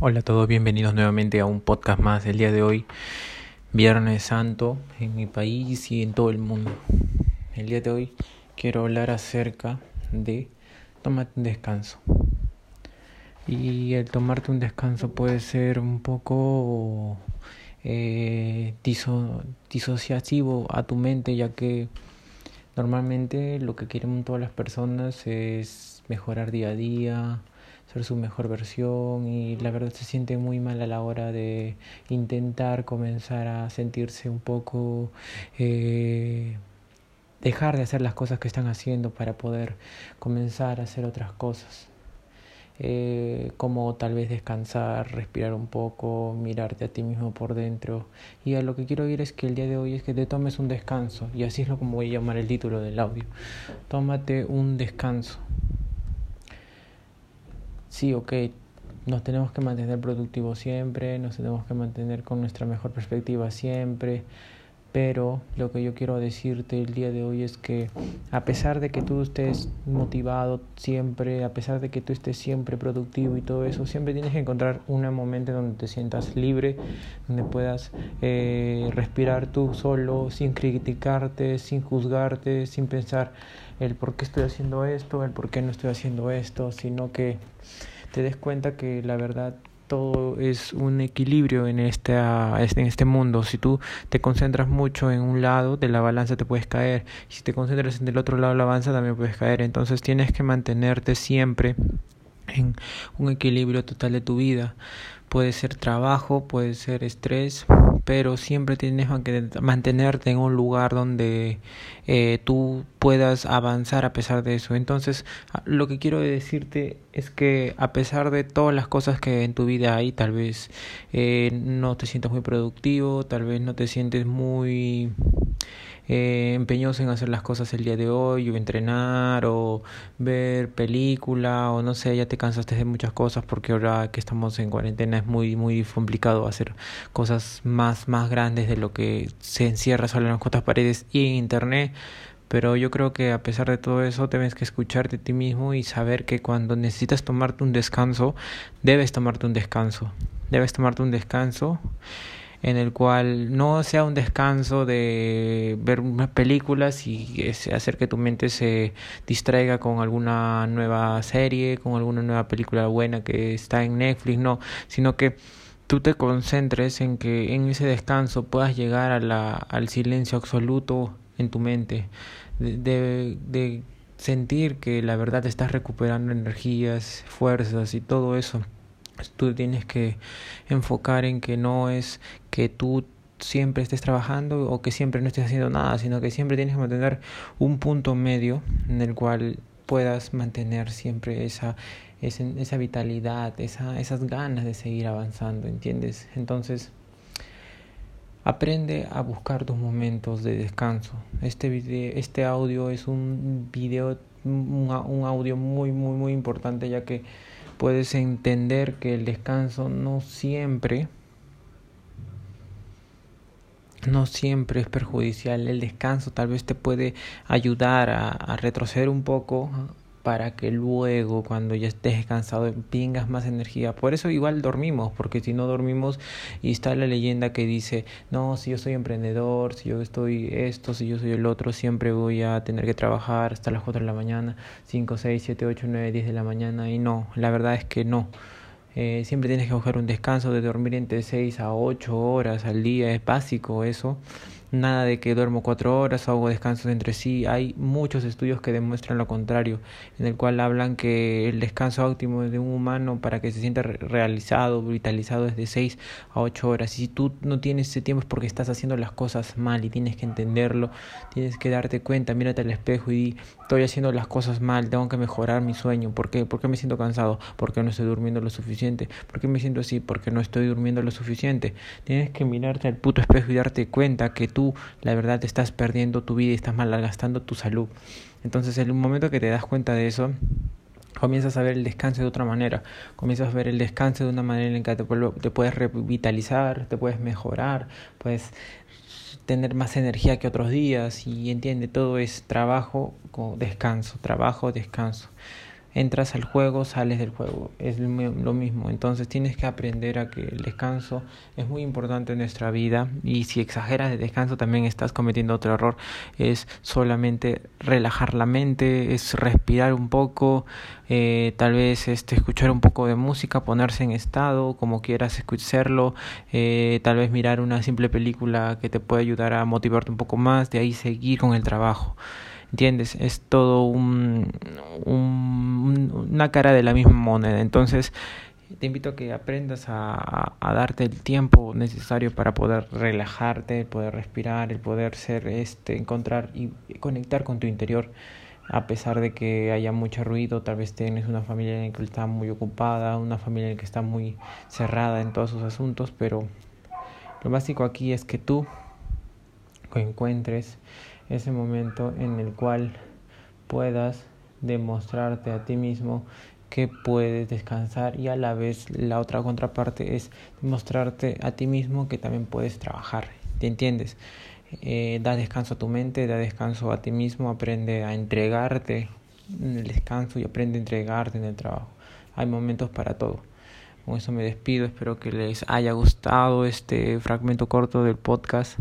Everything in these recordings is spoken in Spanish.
Hola a todos, bienvenidos nuevamente a un podcast más el día de hoy, Viernes Santo en mi país y en todo el mundo. El día de hoy quiero hablar acerca de tomarte un descanso. Y el tomarte un descanso puede ser un poco eh, disociativo a tu mente, ya que normalmente lo que quieren todas las personas es mejorar día a día, ser su mejor versión y la verdad se siente muy mal a la hora de intentar comenzar a sentirse un poco eh, dejar de hacer las cosas que están haciendo para poder comenzar a hacer otras cosas. Eh, como tal vez descansar, respirar un poco, mirarte a ti mismo por dentro. Y a lo que quiero ir es que el día de hoy es que te tomes un descanso, y así es lo como voy a llamar el título del audio. Tómate un descanso sí, ok, nos tenemos que mantener productivos siempre, nos tenemos que mantener con nuestra mejor perspectiva siempre, pero lo que yo quiero decirte el día de hoy es que a pesar de que tú estés motivado siempre, a pesar de que tú estés siempre productivo y todo eso, siempre tienes que encontrar un momento donde te sientas libre, donde puedas eh, respirar tú solo, sin criticarte, sin juzgarte, sin pensar el por qué estoy haciendo esto, el por qué no estoy haciendo esto, sino que te des cuenta que la verdad todo es un equilibrio en este, en este mundo. Si tú te concentras mucho en un lado de la balanza te puedes caer. Si te concentras en el otro lado de la balanza también puedes caer. Entonces tienes que mantenerte siempre en un equilibrio total de tu vida. Puede ser trabajo, puede ser estrés, pero siempre tienes que mantenerte en un lugar donde eh, tú puedas avanzar a pesar de eso. Entonces, lo que quiero decirte es que a pesar de todas las cosas que en tu vida hay, tal vez eh, no te sientas muy productivo, tal vez no te sientes muy eh, empeñoso en hacer las cosas el día de hoy, o entrenar, o ver película, o no sé, ya te cansaste de muchas cosas porque ahora que estamos en cuarentena es muy, muy complicado hacer cosas más, más grandes de lo que se encierra solo en las cuatro paredes y en internet. Pero yo creo que a pesar de todo eso, tienes que escucharte a ti mismo y saber que cuando necesitas tomarte un descanso, debes tomarte un descanso. Debes tomarte un descanso en el cual no sea un descanso de ver unas películas y hacer que tu mente se distraiga con alguna nueva serie, con alguna nueva película buena que está en Netflix, no, sino que tú te concentres en que en ese descanso puedas llegar a la, al silencio absoluto en tu mente, de, de sentir que la verdad estás recuperando energías, fuerzas y todo eso tú tienes que enfocar en que no es que tú siempre estés trabajando o que siempre no estés haciendo nada, sino que siempre tienes que mantener un punto medio en el cual puedas mantener siempre esa, esa, esa vitalidad, esa, esas ganas de seguir avanzando, ¿entiendes? Entonces, aprende a buscar tus momentos de descanso. Este, video, este audio es un video, un, un audio muy, muy, muy importante ya que puedes entender que el descanso no siempre no siempre es perjudicial. El descanso tal vez te puede ayudar a, a retroceder un poco para que luego cuando ya estés cansado tengas más energía. Por eso igual dormimos, porque si no dormimos y está la leyenda que dice, no, si yo soy emprendedor, si yo estoy esto, si yo soy el otro, siempre voy a tener que trabajar hasta las 4 de la mañana, 5, 6, 7, 8, 9, 10 de la mañana y no, la verdad es que no. Eh, siempre tienes que buscar un descanso de dormir entre 6 a 8 horas al día, es básico eso nada de que duermo cuatro horas o hago descansos entre sí. Hay muchos estudios que demuestran lo contrario, en el cual hablan que el descanso óptimo de un humano para que se sienta realizado, vitalizado es de seis a ocho horas. Y si tú no tienes ese tiempo es porque estás haciendo las cosas mal y tienes que entenderlo, tienes que darte cuenta, mírate al espejo y estoy haciendo las cosas mal, tengo que mejorar mi sueño. ¿Por qué? ¿Por qué me siento cansado? ¿Por qué no estoy durmiendo lo suficiente? ¿Por qué me siento así? Porque no estoy durmiendo lo suficiente. Tienes que mirarte al puto espejo y darte cuenta que tú la verdad estás perdiendo tu vida y estás malgastando tu salud. Entonces en un momento que te das cuenta de eso, comienzas a ver el descanso de otra manera, comienzas a ver el descanso de una manera en que te, te puedes revitalizar, te puedes mejorar, puedes tener más energía que otros días y entiende, todo es trabajo descanso, trabajo, descanso. Entras al juego, sales del juego, es lo mismo. Entonces tienes que aprender a que el descanso es muy importante en nuestra vida y si exageras de descanso también estás cometiendo otro error, es solamente relajar la mente, es respirar un poco, eh, tal vez este, escuchar un poco de música, ponerse en estado, como quieras escucharlo, eh, tal vez mirar una simple película que te puede ayudar a motivarte un poco más, de ahí seguir con el trabajo. ¿Entiendes? Es todo un, una cara de la misma moneda. Entonces, te invito a que aprendas a, darte el tiempo necesario para poder relajarte, poder respirar, el poder ser, este, encontrar y conectar con tu interior. A pesar de que haya mucho ruido, tal vez tienes una familia en la que está muy ocupada, una familia en la que está muy cerrada en todos sus asuntos, pero lo básico aquí es que tú encuentres ese momento en el cual puedas demostrarte a ti mismo que puedes descansar y a la vez la otra contraparte es demostrarte a ti mismo que también puedes trabajar. ¿Te entiendes? Eh, da descanso a tu mente, da descanso a ti mismo, aprende a entregarte en el descanso y aprende a entregarte en el trabajo. Hay momentos para todo. Con eso me despido, espero que les haya gustado este fragmento corto del podcast.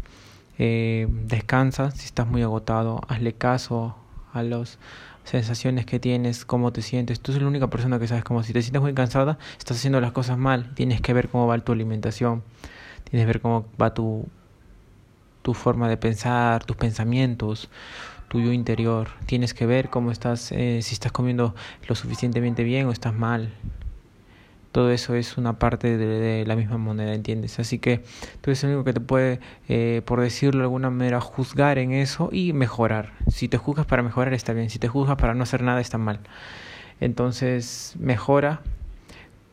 Eh, descansa si estás muy agotado, hazle caso a las sensaciones que tienes, cómo te sientes. Tú eres la única persona que sabes cómo si te sientes muy cansada, estás haciendo las cosas mal. Tienes que ver cómo va tu alimentación, tienes que ver cómo va tu, tu forma de pensar, tus pensamientos, tu yo interior. Tienes que ver cómo estás, eh, si estás comiendo lo suficientemente bien o estás mal todo eso es una parte de, la misma moneda, ¿entiendes? Así que tú eres el único que te puede, eh, por decirlo de alguna manera, juzgar en eso y mejorar. Si te juzgas para mejorar está bien, si te juzgas para no hacer nada está mal. Entonces, mejora,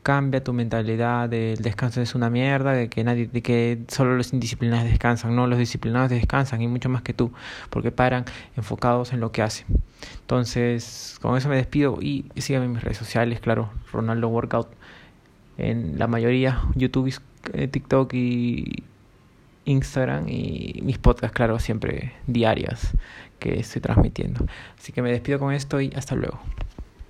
cambia tu mentalidad el descanso es una mierda, de que nadie, de que solo los indisciplinados descansan, no, los disciplinados descansan y mucho más que tú, porque paran enfocados en lo que hacen. Entonces, con eso me despido y síganme en mis redes sociales, claro, Ronaldo Workout en la mayoría, YouTube, eh, TikTok y Instagram y mis podcasts, claro, siempre diarias que estoy transmitiendo. Así que me despido con esto y hasta luego.